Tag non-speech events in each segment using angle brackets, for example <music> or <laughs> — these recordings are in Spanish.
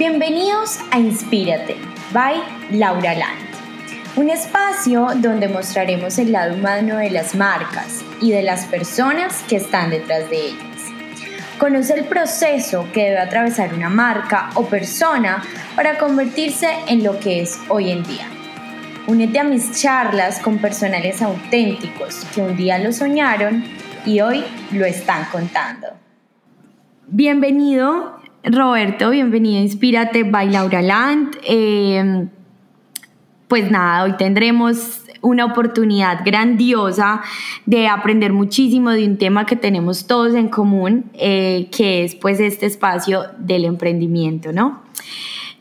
Bienvenidos a Inspírate, by Laura Land, un espacio donde mostraremos el lado humano de las marcas y de las personas que están detrás de ellas. Conoce el proceso que debe atravesar una marca o persona para convertirse en lo que es hoy en día. Únete a mis charlas con personales auténticos que un día lo soñaron y hoy lo están contando. Bienvenido Roberto, bienvenido a Inspírate by Laura Land. Eh, pues nada, hoy tendremos una oportunidad grandiosa de aprender muchísimo de un tema que tenemos todos en común, eh, que es pues este espacio del emprendimiento, ¿no?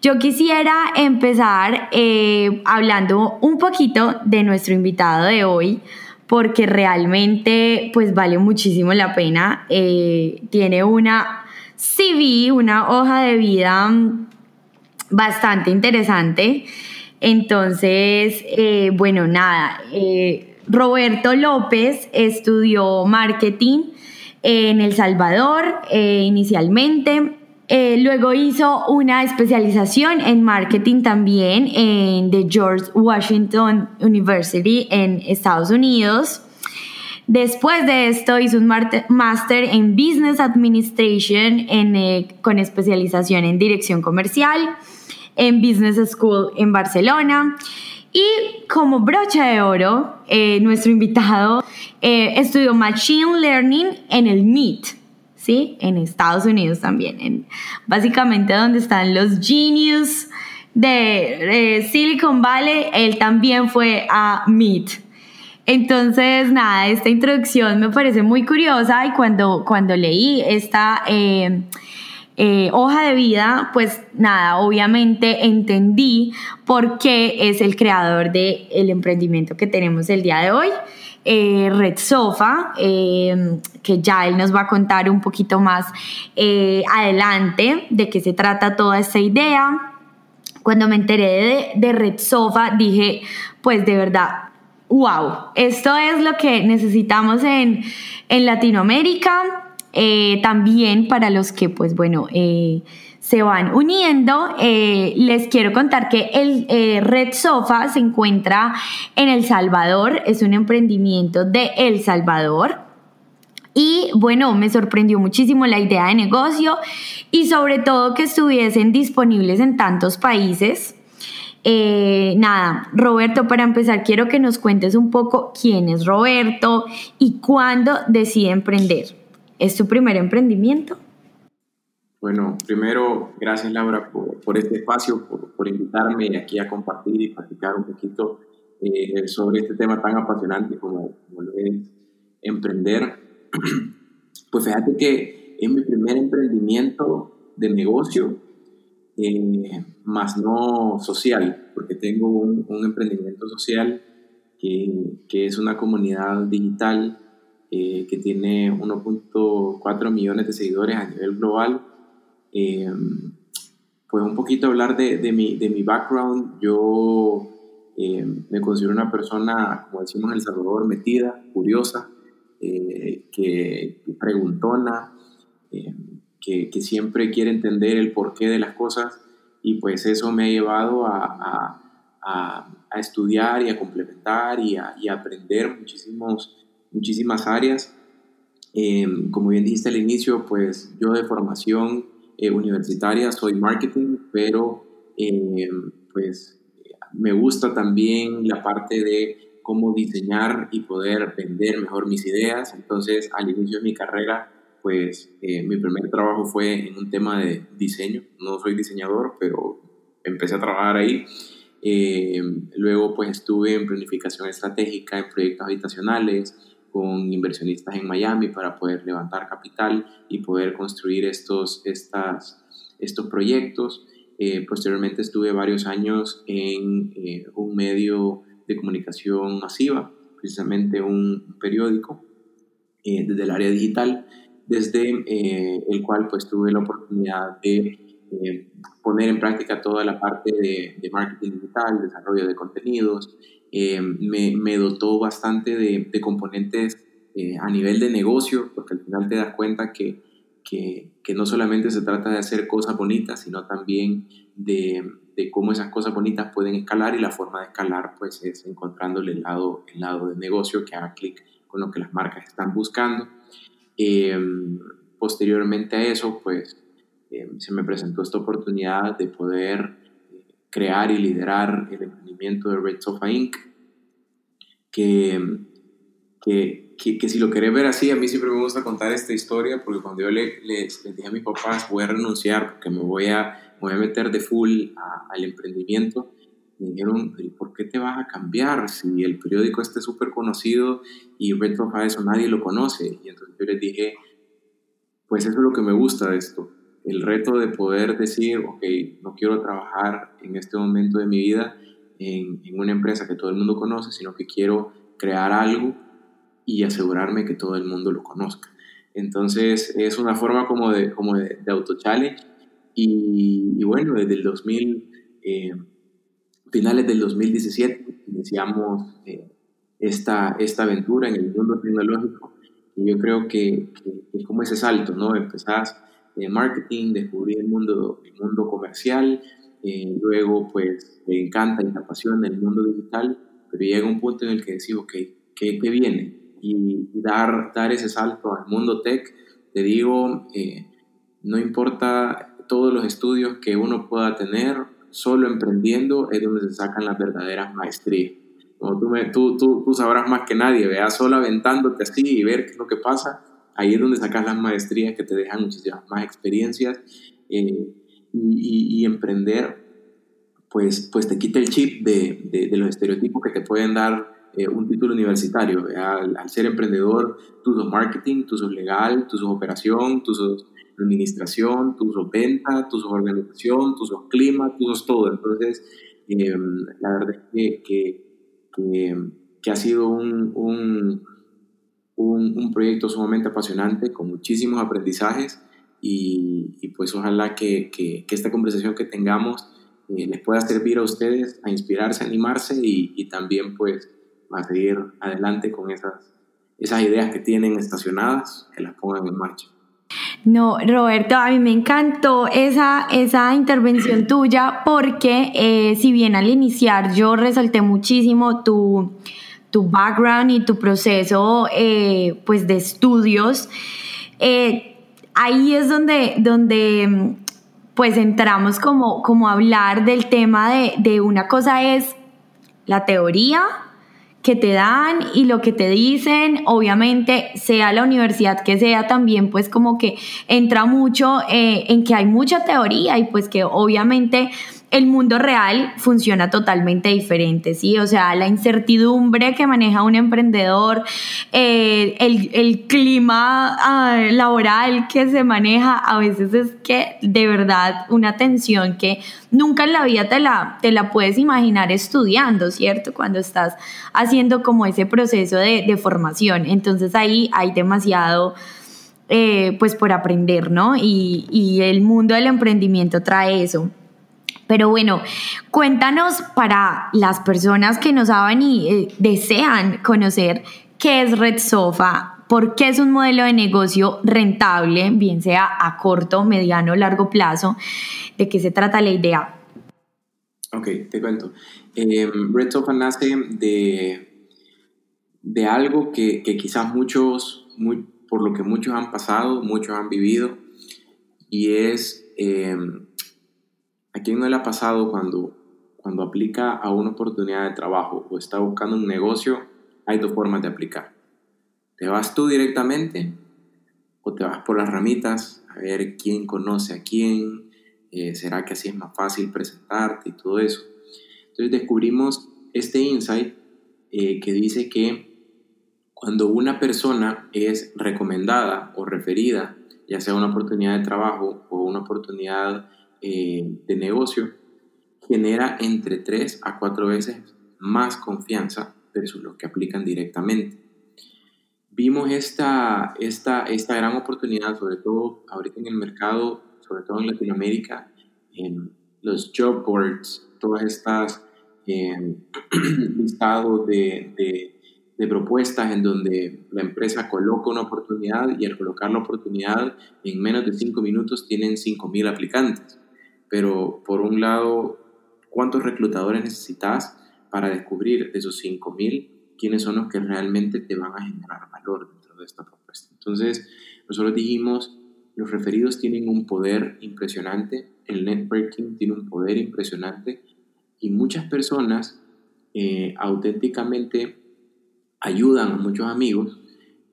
Yo quisiera empezar eh, hablando un poquito de nuestro invitado de hoy, porque realmente pues vale muchísimo la pena. tiene una CV, una hoja de vida bastante interesante. Entonces, eh, bueno, nada, eh, Roberto López estudió marketing en El Salvador eh, inicialmente. luego hizo una especialización en marketing también en the George Washington University en Estados Unidos. Después de esto hizo un máster en Business Administration eh, con especialización en dirección comercial en Business School en Barcelona. Y como brocha de oro, eh, nuestro invitado eh, estudió Machine Learning en el MIT, ¿sí? En Estados Unidos también, en, básicamente donde están los genius de Silicon Valley, él también fue a MIT. Entonces, nada, esta introducción me parece muy curiosa y cuando, cuando leí esta eh, eh, hoja de vida, pues nada, obviamente entendí por qué es el creador del el emprendimiento que tenemos el día de hoy. Eh, Red Sofa, que ya él nos va a contar un poquito más adelante de qué se trata toda esta idea. Cuando me enteré de, de Red Sofa, dije, pues de verdad, wow, esto es lo que necesitamos en, Latinoamérica, eh, también para los que, pues bueno, eh, se van uniendo, eh, les quiero contar que el Red Sofa se encuentra en El Salvador, es un emprendimiento de El Salvador. Y bueno, me sorprendió muchísimo la idea de negocio y sobre todo que estuviesen disponibles en tantos países. Eh, nada, Roberto, para empezar, quiero que nos cuentes un poco quién es Roberto y cuándo decide emprender. ¿Es tu primer emprendimiento? Bueno, primero, gracias Laura por, este espacio, por, invitarme aquí a compartir y platicar un poquito eh, sobre este tema tan apasionante como, como lo es emprender. <clears throat> Pues fíjate que es mi primer emprendimiento de negocio eh, más no social, porque tengo un, emprendimiento social que, que, es una comunidad digital eh, que tiene 1.4 millones de seguidores a nivel global. Eh, pues un poquito hablar de, de, mi, de mi background. Yo me considero una persona, como decimos en El Salvador, metida, curiosa, que preguntona, que, siempre quiere entender el porqué de las cosas y pues eso me ha llevado a, a, estudiar y a complementar y a, aprender muchísimos, muchísimas áreas. Em, como bien dijiste al inicio, pues yo de formación eh, universitaria soy marketing, pero em, pues me gusta también la parte de cómo diseñar y poder vender mejor mis ideas. Entonces, al inicio de mi carrera, pues eh, mi primer trabajo fue en un tema de diseño. No soy diseñador, pero empecé a trabajar ahí. Eh, luego pues estuve en planificación estratégica en proyectos habitacionales con inversionistas en Miami para poder levantar capital y poder construir estos, estas, estos proyectos. Eh, posteriormente estuve varios años en un medio de comunicación masiva, precisamente un periódico desde el área digital desde eh, el cual pues tuve la oportunidad de eh, poner en práctica toda la parte de, marketing digital, desarrollo de contenidos, eh, me, dotó bastante de, componentes a nivel de negocio, porque al final te das cuenta que, que, que, no solamente se trata de hacer cosas bonitas, sino también de, de, cómo esas cosas bonitas pueden escalar y la forma de escalar pues es encontrándole el lado, el lado de negocio que haga clic con lo que las marcas están buscando. Em, posteriormente a eso, pues em, se me presentó esta oportunidad de poder eh, crear y liderar el emprendimiento de Red Sofa Inc., que, que, que, si lo querés ver así, a mí siempre me gusta contar esta historia, porque cuando yo le, les, dije a mis papás, voy a renunciar porque me voy a, voy a meter de full al emprendimiento, me dijeron, ¿por qué te vas a cambiar si el periódico esté súper conocido y Sofa eso nadie lo conoce? Y entonces yo les dije, pues eso es lo que me gusta de esto, el reto de poder decir, ok, no quiero trabajar en este momento de mi vida en, en, una empresa que todo el mundo conoce, sino que quiero crear algo y asegurarme que todo el mundo lo conozca. Entonces es una forma como de, como de, auto-challenge y, y, bueno, desde el 2000, eh, finales del 2017, iniciamos eh, esta, esta aventura en el mundo tecnológico y yo creo que, es como ese salto, ¿no? Empezás de marketing, descubrir el mundo, el mundo comercial, eh, luego pues te encanta y te apasiona el mundo digital, pero llega un punto en el que decís, ok, ¿qué, qué viene? Y, dar, dar ese salto al mundo tech, te digo, eh, no importa todos los estudios que uno pueda tener, solo emprendiendo es donde se sacan las verdaderas maestrías. Como tú, tú, tú, tú, sabrás más que nadie, veas solo aventándote así y ver qué es lo que pasa, ahí es donde sacas las maestrías que te dejan muchísimas más experiencias eh, y, emprender, pues, pues te quita el chip de, de, de los estereotipos que te pueden dar eh, un título universitario. Al, al, ser emprendedor, tú sos marketing, tú sos legal, tú sos operación, tú sos administración, tú sos venta, tú sos organización, tú sos clima, tú sos todo. Entonces, eh, la verdad es que, que que, ha sido un, un, un, proyecto sumamente apasionante, con muchísimos aprendizajes y, pues ojalá que, que, esta conversación que tengamos eh, les pueda servir a ustedes a inspirarse, animarse y, y, también pues a seguir adelante con esas, esas ideas que tienen estacionadas, que las pongan en marcha. No, Roberto, a mí me encantó esa, esa intervención tuya porque eh, si bien al iniciar yo resalté muchísimo tu, tu background y tu proceso eh, pues de estudios, eh, ahí es donde, donde pues entramos como, como a hablar del tema de, de una cosa es la teoría que te dan y lo que te dicen, obviamente, sea la universidad que sea, también pues como que entra mucho eh, en que hay mucha teoría y pues que obviamente el mundo real funciona totalmente diferente, ¿sí? O sea, la incertidumbre que maneja un emprendedor, eh, el, el, clima ah, laboral que se maneja, a veces es que de verdad una tensión que nunca en la vida te la, te la puedes imaginar estudiando, ¿cierto? Cuando estás haciendo como ese proceso de, de formación. Entonces ahí hay demasiado... Eh, pues por aprender, ¿no? Y, y el mundo del emprendimiento trae eso. Pero bueno, cuéntanos para las personas que no saben y eh, desean conocer qué es Red Sofa, por qué es un modelo de negocio rentable, bien sea a corto, mediano o largo plazo, de qué se trata la idea. Ok, te cuento. Em, Red Sofa nace de, de algo que, que quizás muchos, por lo que muchos han pasado, muchos han vivido, y es... Em, ¿A quién no le ha pasado cuando, cuando aplica a una oportunidad de trabajo o está buscando un negocio? Hay dos formas de aplicar. Te vas tú directamente o te vas por las ramitas a ver quién conoce a quién, eh, será que así es más fácil presentarte y todo eso. Entonces descubrimos este insight eh, que dice que cuando una persona es recomendada o referida, ya sea una oportunidad de trabajo o una oportunidad eh, de negocio genera entre 3 a 4 veces más confianza versus los que aplican directamente. Vimos esta, esta, esta gran oportunidad, sobre todo ahorita en el mercado, sobre todo en Latinoamérica, en los job boards, todas estas eh, <clears throat> listados de, de, de propuestas en donde la empresa coloca una oportunidad y al colocar la oportunidad en menos de cinco minutos tienen 5.000 aplicantes. Pero por un lado, ¿cuántos reclutadores necesitas para descubrir de esos 5.000 quiénes son los que realmente te van a generar valor dentro de esta propuesta? Entonces, nosotros dijimos, los referidos tienen un poder impresionante, el networking tiene un poder impresionante y muchas personas eh, auténticamente ayudan a muchos amigos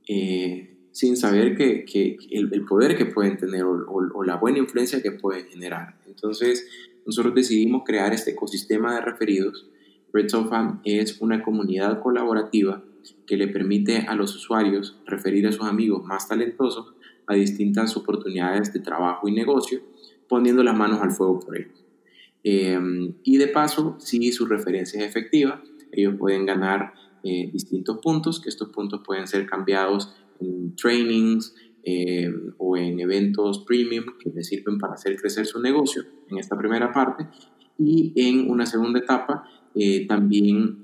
eh, sin saber que, el, poder que pueden tener o, la buena influencia que pueden generar. Entonces, nosotros decidimos crear este ecosistema de referidos. Red Sofa es una comunidad colaborativa que le permite a los usuarios referir a sus amigos más talentosos a distintas oportunidades de trabajo y negocio, poniendo las manos al fuego por ellos. Eh, y de paso, si su referencia es efectiva, ellos pueden ganar eh, distintos puntos, que estos puntos pueden ser cambiados en trainings eh, o en eventos premium que les sirven para hacer crecer su negocio en esta primera parte. Y en una segunda etapa, eh, también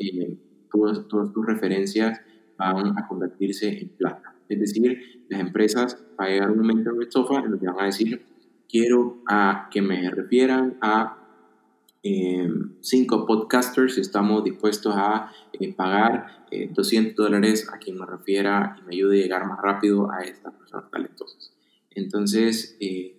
todas, todas tus referencias van a convertirse en plata. Es decir, las empresas van a llegar un momento en el sofá en donde van a decir, quiero a que me refieran a eh, cinco podcasters y estamos dispuestos a eh, pagar 200 eh, dólares a quien me refiera y me ayude a llegar más rápido a estas personas talentosas. Entonces,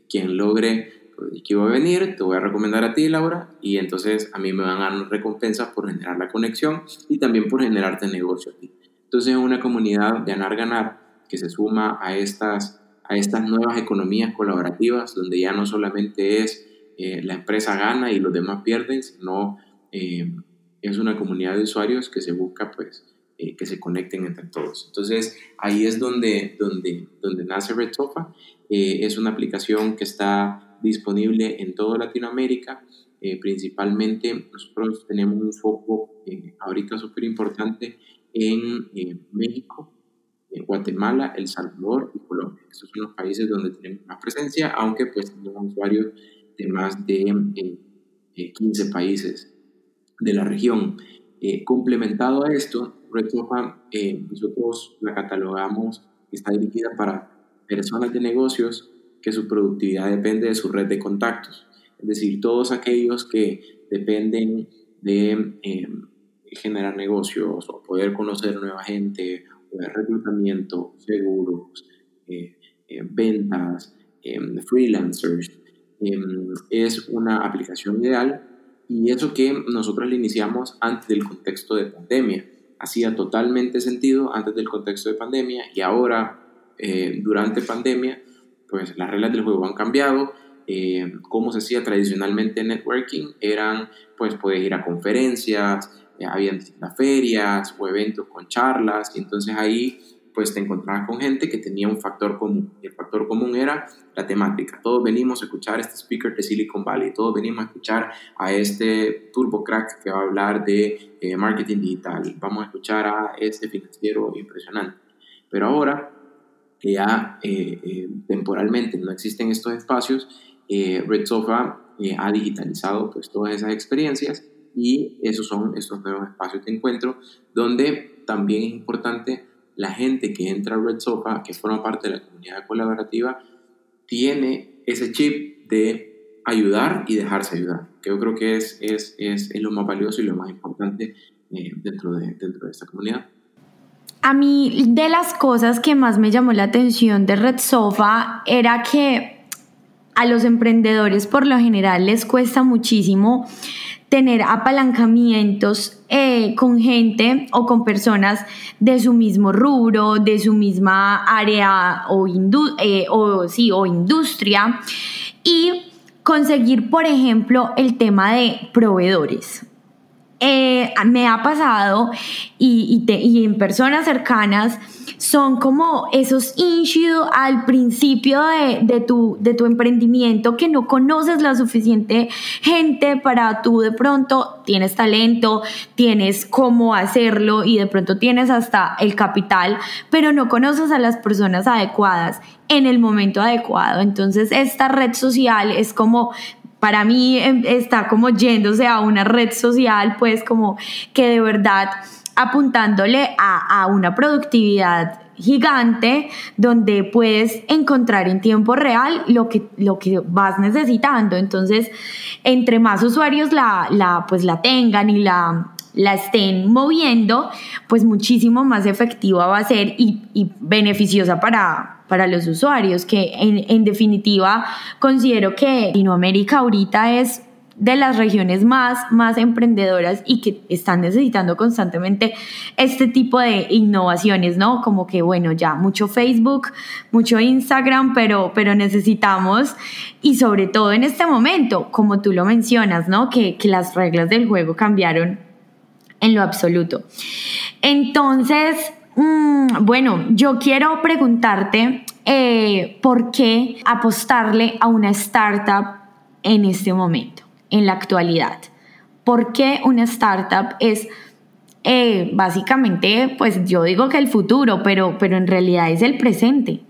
quien logre pues, que va a venir, te voy a recomendar a ti, Laura, y entonces a mí me van a dar recompensas por generar la conexión y también por generarte negocio a ti. Entonces es una comunidad ganar-ganar que se suma a estas, a estas nuevas economías colaborativas donde ya no solamente es eh, la empresa gana y los demás pierden, sino eh, es una comunidad de usuarios que se busca pues eh, que se conecten entre todos. Entonces ahí es donde, donde, donde nace Red Sofa. es una aplicación que está disponible en toda Latinoamérica. principalmente nosotros tenemos un foco ahorita súper importante en México, Guatemala, El Salvador y Colombia. Estos son los países donde tenemos más presencia, aunque pues tenemos usuarios de más de 15 eh, países de la región. Eh, complementado a esto, Red eh, nosotros la catalogamos, está dirigida para personas de negocios que su productividad depende de su red de contactos. Es decir, todos aquellos que dependen de generar negocios o poder conocer nueva gente, de reclutamiento, seguros, ventas, freelancers, Em, es una aplicación ideal y eso que nosotros le iniciamos antes del contexto de pandemia. Hacía totalmente sentido antes del contexto de pandemia y ahora, eh, durante pandemia, pues las reglas del juego han cambiado. Eh, como se hacía tradicionalmente networking, eran, pues, poder ir a conferencias, eh, había distintas ferias o eventos con charlas, y entonces ahí pues te encontrabas con gente que tenía un factor común. Y el factor común era la temática. Todos venimos a escuchar a este speaker de Silicon Valley, todos venimos a escuchar a este turbo crack que va a hablar de eh, marketing digital, vamos a escuchar a este financiero impresionante. Pero ahora que ya eh, eh, temporalmente no existen estos espacios, Red Sofa ha digitalizado pues todas esas experiencias y esos son estos nuevos espacios de encuentro donde también es importante la gente que entra a Red Sofa, que forma parte de la comunidad colaborativa, tiene ese chip de ayudar y dejarse ayudar, que yo creo que es, es, es, lo más valioso y lo más importante eh, dentro, de, dentro de esta comunidad. A mí de las cosas que más me llamó la atención de Red Sofa era que a los emprendedores por lo general les cuesta muchísimo tener apalancamientos eh, con gente o con personas de su mismo rubro, de su misma área o, eh, o, sí, o industria y conseguir, por ejemplo, el tema de proveedores. Eh, me ha pasado y, en personas cercanas son como esos issues al principio de, tu, de tu emprendimiento que no conoces la suficiente gente para tú de pronto tienes talento, tienes cómo hacerlo y de pronto tienes hasta el capital, pero no conoces a las personas adecuadas en el momento adecuado. Entonces esta red social es como para mí em, está como yéndose a una red social, pues como que de verdad apuntándole a, una productividad gigante donde puedes encontrar en tiempo real lo que, lo que vas necesitando. Entonces, entre más usuarios la, la, pues la tengan y la, la estén moviendo, pues muchísimo más efectiva va a ser y, beneficiosa para, para los usuarios, que en, en definitiva considero que Latinoamérica ahorita es de las regiones más, más emprendedoras y que están necesitando constantemente este tipo de innovaciones, ¿no? Como que, bueno, ya mucho Facebook, mucho Instagram, pero, pero necesitamos, y sobre todo en este momento, como tú lo mencionas, ¿no? Que, que las reglas del juego cambiaron en lo absoluto. Entonces, mm, bueno, yo quiero preguntarte eh, por qué apostarle a una startup en este momento, en la actualidad. ¿Por qué una startup es eh, básicamente, pues yo digo que el futuro, pero, pero en realidad es el presente?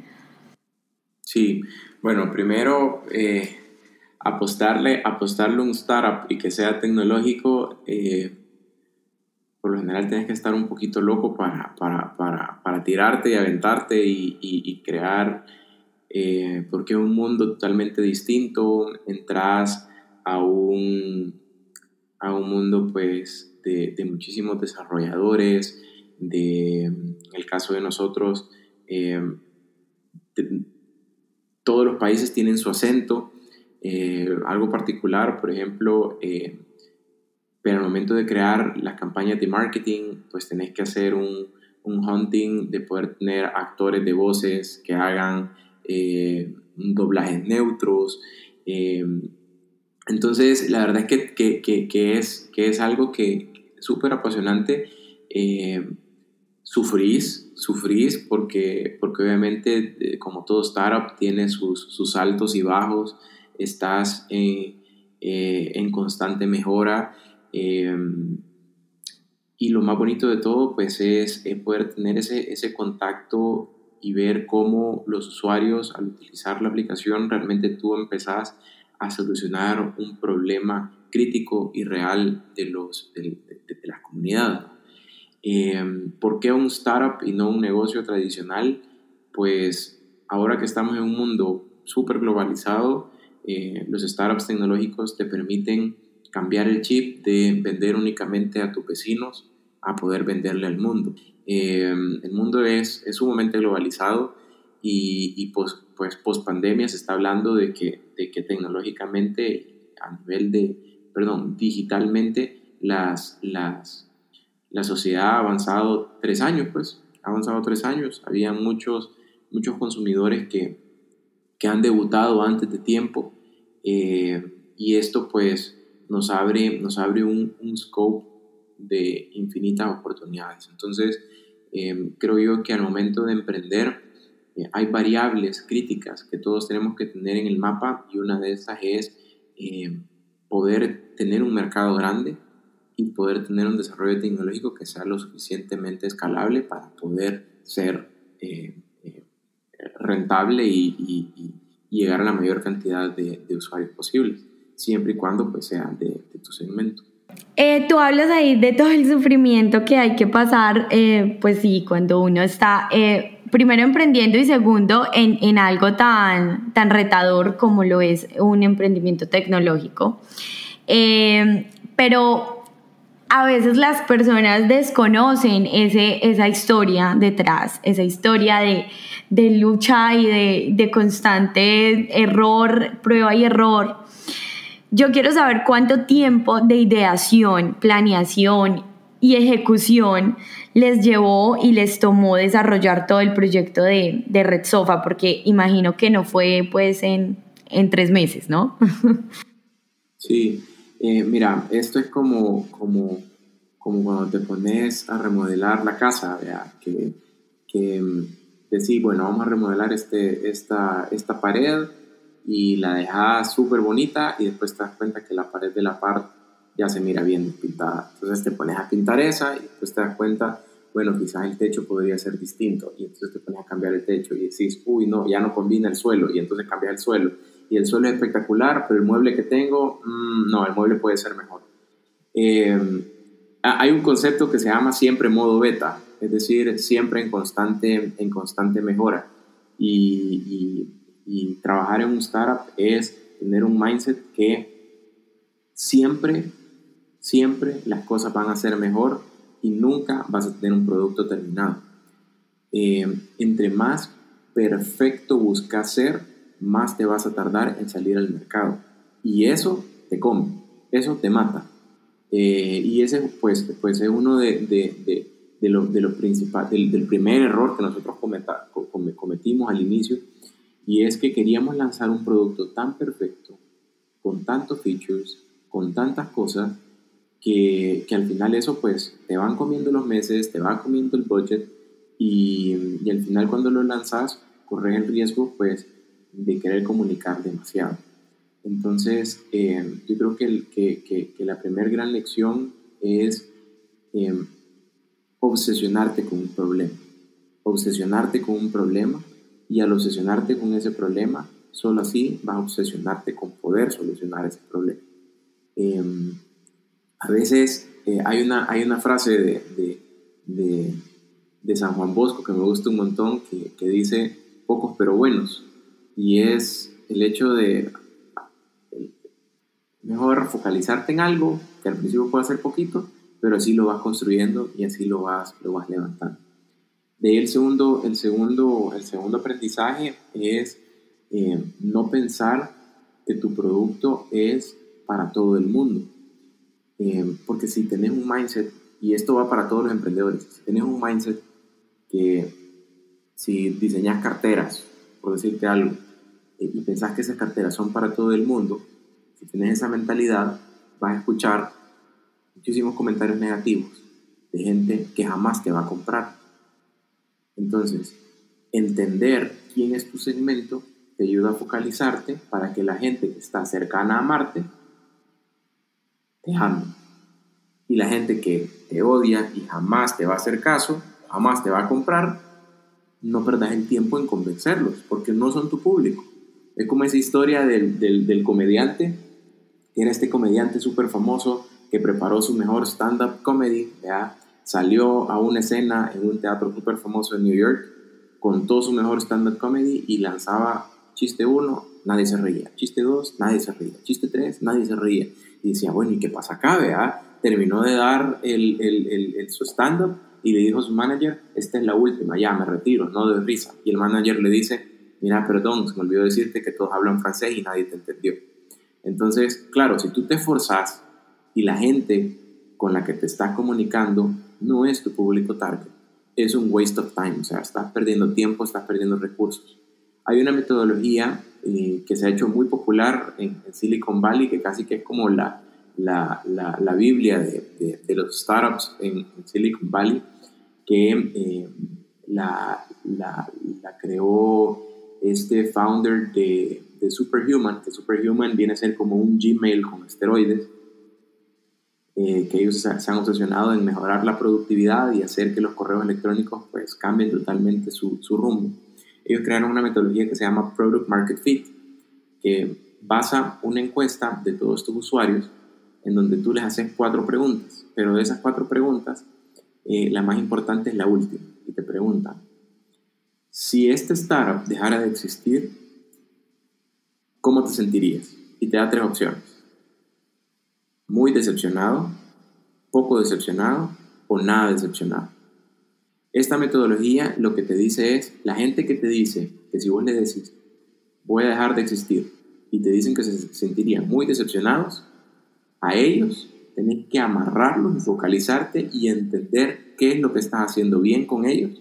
Sí, bueno, primero eh, apostarle, apostarle a un startup y que sea tecnológico por lo general tienes que estar un poquito loco para, para, para, para tirarte y aventarte y, y, crear, eh, porque es un mundo totalmente distinto, entras a un, a un mundo pues de, de muchísimos desarrolladores, de, en el caso de nosotros, eh, todos los países tienen su acento, eh, algo particular, por ejemplo, pero al momento de crear las campañas de marketing, pues tenés que hacer un, un hunting de poder tener actores de voces que hagan eh, doblajes neutros. Eh, entonces, la verdad es que, que, que, que, es, que es algo que súper apasionante. Eh, sufrís, sufrís porque, porque obviamente, eh, como todo startup, tiene sus, sus altos y bajos, estás eh, en constante mejora. Em, y lo más bonito de todo, pues, es, poder tener ese, ese contacto y ver cómo los usuarios, al utilizar la aplicación, realmente tú empezás a solucionar un problema crítico y real de, los, de, la comunidad. Eh, ¿Por qué un startup y no un negocio tradicional? Pues ahora que estamos en un mundo súper globalizado, eh, los startups tecnológicos te permiten cambiar el chip de vender únicamente a tus vecinos a poder venderle al mundo. Eh, el mundo es, es sumamente globalizado y, y pues, pues post pandemia se está hablando de que, de que tecnológicamente, a nivel de, perdón, digitalmente, las, las, la sociedad ha avanzado tres años, pues, ha avanzado tres años. Había muchos, muchos consumidores que, que han debutado antes de tiempo eh, y esto pues nos abre, nos abre un, un scope de infinitas oportunidades. Entonces, em, creo yo que al momento de emprender eh, hay variables críticas que todos tenemos que tener en el mapa y una de esas es em, poder tener un mercado grande y poder tener un desarrollo tecnológico que sea lo suficientemente escalable para poder ser eh, eh, rentable y, llegar a la mayor cantidad de, de usuarios posibles siempre y cuando pues sean de, tu segmento. Eh, tú hablas ahí de todo el sufrimiento que hay que pasar, eh, pues sí, cuando uno está eh, primero emprendiendo y segundo en, en, algo tan, tan retador como lo es un emprendimiento tecnológico. pero a veces las personas desconocen ese, esa historia detrás, esa historia de, de lucha y de, de constante error, prueba y error. Yo quiero saber cuánto tiempo de ideación, planeación y ejecución les llevó y les tomó desarrollar todo el proyecto de, de Red Sofa, porque imagino que no fue pues en, en tres meses, ¿no? <laughs> Sí, eh, mira, esto es como, como, como cuando te pones a remodelar la casa, que, que mm, decís, bueno, vamos a remodelar este, esta, esta pared y la dejas súper bonita y después te das cuenta que la pared de la par ya se mira bien pintada. Entonces te pones a pintar esa y después te das cuenta, bueno, quizás el techo podría ser distinto y entonces te pones a cambiar el techo y decís, uy, no, ya no combina el suelo y entonces cambias el suelo. Y el suelo es espectacular, pero el mueble que tengo, mm, no, el mueble puede ser mejor. Em, hay un concepto que se llama siempre modo beta, es decir, siempre en constante, en constante mejora. Y, y, trabajar en un startup es tener un mindset que siempre, siempre las cosas van a ser mejor y nunca vas a tener un producto terminado. Eh, entre más perfecto buscas ser, más te vas a tardar en salir al mercado. Y eso te come, eso te mata. Eh, y ese pues, pues es uno de, de, de, los principales, del, primer error que nosotros cometimos al inicio, y es que queríamos lanzar un producto tan perfecto, con tantos features, con tantas cosas, que, que, al final eso pues te van comiendo los meses, te va comiendo el budget y, y al final cuando lo lanzas corres el riesgo pues de querer comunicar demasiado. Entonces eh, yo creo que, que, que, la primera gran lección es eh, obsesionarte con un problema, obsesionarte con un problema y al obsesionarte con ese problema, solo así vas a obsesionarte con poder solucionar ese problema. Eh, a veces eh, hay, una, hay una frase de, de, de, San Juan Bosco que me gusta un montón, que, que, dice pocos pero buenos, y es el hecho de mejor focalizarte en algo que al principio puede ser poquito, pero así lo vas construyendo y así lo vas, lo vas levantando. De ahí el segundo, el segundo, el segundo aprendizaje es eh, no pensar que tu producto es para todo el mundo. Eh, porque si tenés un mindset, y esto va para todos los emprendedores, si tenés un mindset que si diseñas carteras, por decirte algo, eh, y pensás que esas carteras son para todo el mundo, si tenés esa mentalidad, vas a escuchar muchísimos comentarios negativos de gente que jamás te va a comprar. Entonces, entender quién es tu segmento te ayuda a focalizarte para que la gente que está cercana a Marte te Y la gente que te odia y jamás te va a hacer caso, jamás te va a comprar, no perdas el tiempo en convencerlos, porque no son tu público. Es como esa historia del, del, comediante, que era este comediante súper famoso que preparó su mejor stand-up comedy, ¿ya? Salió a una escena en un teatro súper famoso en New York, contó su mejor stand-up comedy y lanzaba chiste 1, nadie se reía, chiste 2, nadie se reía, chiste 3, nadie se reía. Y decía, bueno, ¿y qué pasa acá? Vea? Terminó de dar el, el, el, su stand-up y le dijo a su manager, esta es la última, ya me retiro, no de risa. Y el manager le dice, mira, perdón, se me olvidó decirte que todos hablan francés y nadie te entendió. Entonces, claro, si tú te esforzas y la gente con la que te estás comunicando no es tu público target, es un waste of time, o sea, estás perdiendo tiempo, estás perdiendo recursos. Hay una metodología eh, que se ha hecho muy popular en, Silicon Valley, que casi que es como la, la, la, Biblia de, de, los startups en, Silicon Valley, que eh, la, la, creó este founder de, de, Superhuman, que Superhuman viene a ser como un Gmail con esteroides, eh, que ellos se, han obsesionado en mejorar la productividad y hacer que los correos electrónicos pues cambien totalmente su, su rumbo ellos crearon una metodología que se llama Product Market Fit, que basa una encuesta de todos estos usuarios en donde tú les haces cuatro preguntas, pero de esas cuatro preguntas, eh, la más importante es la última, y te preguntan, si este startup dejara de existir, ¿cómo te sentirías? Y te da tres opciones. Muy decepcionado, poco decepcionado o nada decepcionado. Esta metodología lo que te dice es, la gente que te dice que si vos le decís, voy a dejar de existir, y te dicen que se sentirían muy decepcionados, a ellos tenés que amarrarlos y focalizarte y entender qué es lo que estás haciendo bien con ellos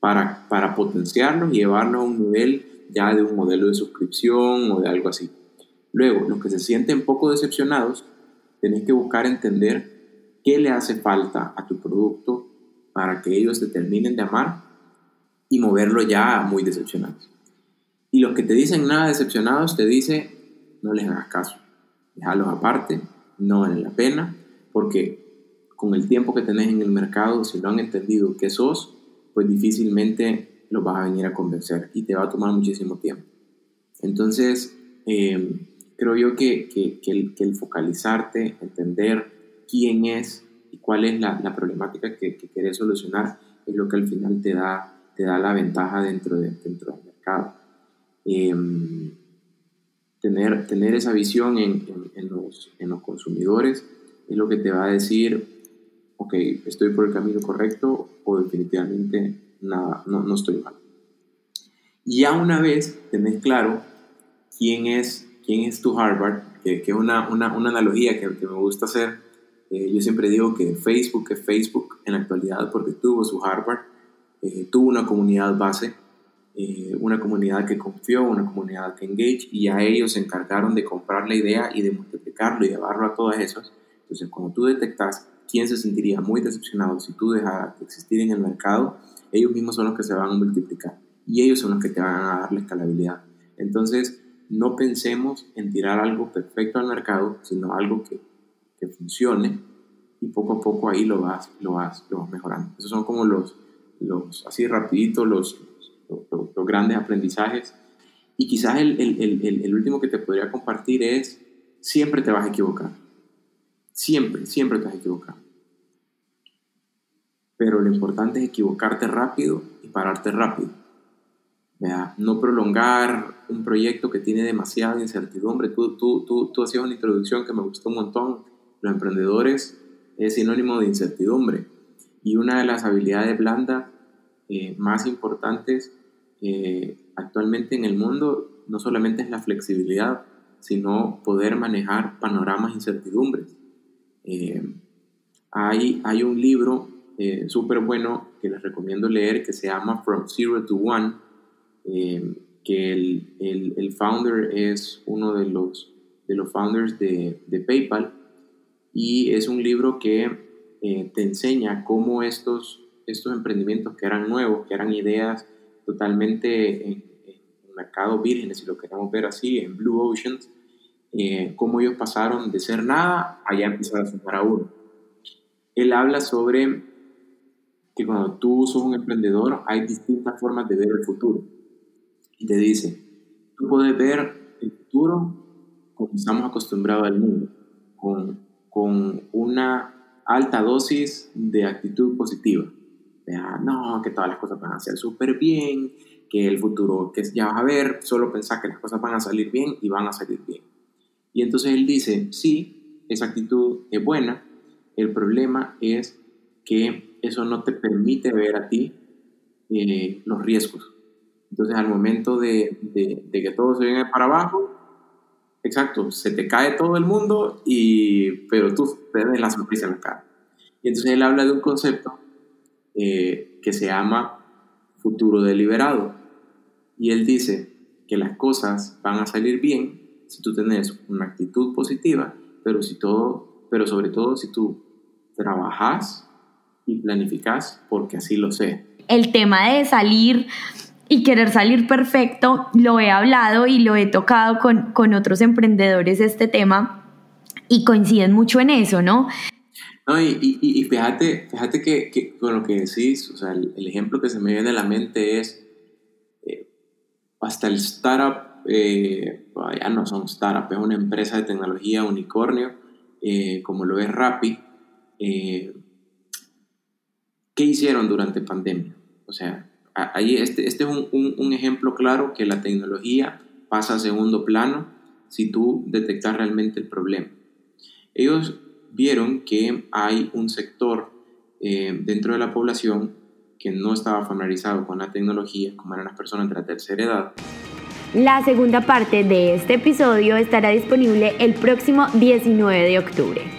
para, para potenciarlos y llevarlos a un nivel ya de un modelo de suscripción o de algo así. Luego, los que se sienten poco decepcionados, tenés que buscar entender qué le hace falta a tu producto, para que ellos te terminen de amar y moverlo ya muy decepcionados. Y los que te dicen nada decepcionados te dice, no les hagas caso, déjalos aparte, no vale la pena, porque con el tiempo que tenés en el mercado, si no han entendido que sos, pues difícilmente los vas a venir a convencer y te va a tomar muchísimo tiempo. Entonces, em, creo yo que, que, el, que el focalizarte, entender quién es y cuál es la, la problemática que, que, querés solucionar, es lo que al final te da, te da la ventaja dentro, de, dentro del mercado. Em, tener, tener esa visión en, en, los, en los consumidores es lo que te va a decir, ok, estoy por el camino correcto o definitivamente nada, no, no estoy mal. Y ya una vez tenés claro quién es, quién es tu Harvard, que, es una, una, una, analogía que, que, me gusta hacer. Eh, yo siempre digo que Facebook es Facebook en la actualidad porque tuvo su Harvard, eh, tuvo una comunidad base, eh, una comunidad que confió, una comunidad que engage y a ellos se encargaron de comprar la idea y de multiplicarlo y llevarlo a todas esas. Entonces, cuando tú detectas quién se sentiría muy decepcionado si tú dejas de existir en el mercado, ellos mismos son los que se van a multiplicar y ellos son los que te van a dar la escalabilidad. Entonces, no pensemos en tirar algo perfecto al mercado, sino algo que, que funcione y poco a poco ahí lo vas, lo vas, lo vas mejorando. Esos son como los, los así rapidito, los, los, los grandes aprendizajes. Y quizás el, el, el, el, último que te podría compartir es, siempre te vas a equivocar. Siempre, siempre te vas a equivocar. Pero lo importante es equivocarte rápido y pararte rápido. No prolongar un proyecto que tiene demasiada incertidumbre. Tú, tú, tú, tú hacías una introducción que me gustó un montón. Los emprendedores es sinónimo de incertidumbre. Y una de las habilidades blandas eh, más importantes eh, actualmente en el mundo no solamente es la flexibilidad, sino poder manejar panoramas incertidumbres. Eh, hay, hay un libro eh, súper bueno que les recomiendo leer que se llama From Zero to One eh, que el, el, el, founder es uno de los, de los founders de, de PayPal y es un libro que eh, te enseña cómo estos, estos emprendimientos que eran nuevos, que eran ideas totalmente en, en mercado vírgenes, si lo queremos ver así, en Blue Oceans, eh, cómo ellos pasaron de ser nada a ya empezar a sumar a uno. Él habla sobre que cuando tú sos un emprendedor hay distintas formas de ver el futuro y te dice, tú puedes ver el futuro como estamos acostumbrados al mundo, con, con una alta dosis de actitud positiva. Vea, no, que todas las cosas van a ser súper bien, que el futuro que ya vas a ver, solo pensar que las cosas van a salir bien y van a salir bien. Y entonces él dice, sí, esa actitud es buena, el problema es que eso no te permite ver a ti eh, los riesgos. Entonces, al momento de, de, que todo se viene para abajo, exacto, se te cae todo el mundo, y, pero tú te la sorpresa en la cara. Y entonces él habla de un concepto eh, que se llama futuro deliberado. Y él dice que las cosas van a salir bien si tú tienes una actitud positiva, pero, si todo, pero sobre todo si tú trabajas y planificas porque así lo sé. El tema de salir y querer salir perfecto, lo he hablado y lo he tocado con, con otros emprendedores este tema y coinciden mucho en eso, ¿no? No, y, y, fíjate, fíjate que, con lo que decís, o sea, el, ejemplo que se me viene a la mente es eh, hasta el startup, eh, ya no son startup, es una empresa de tecnología unicornio, eh, como lo es Rappi. Eh, ¿Qué hicieron durante pandemia? O sea, ahí este, este es un, un, un, ejemplo claro que la tecnología pasa a segundo plano si tú detectas realmente el problema. Ellos vieron que hay un sector eh, dentro de la población que no estaba familiarizado con la tecnología, como eran las personas de la tercera edad. La segunda parte de este episodio estará disponible el próximo 19 de octubre.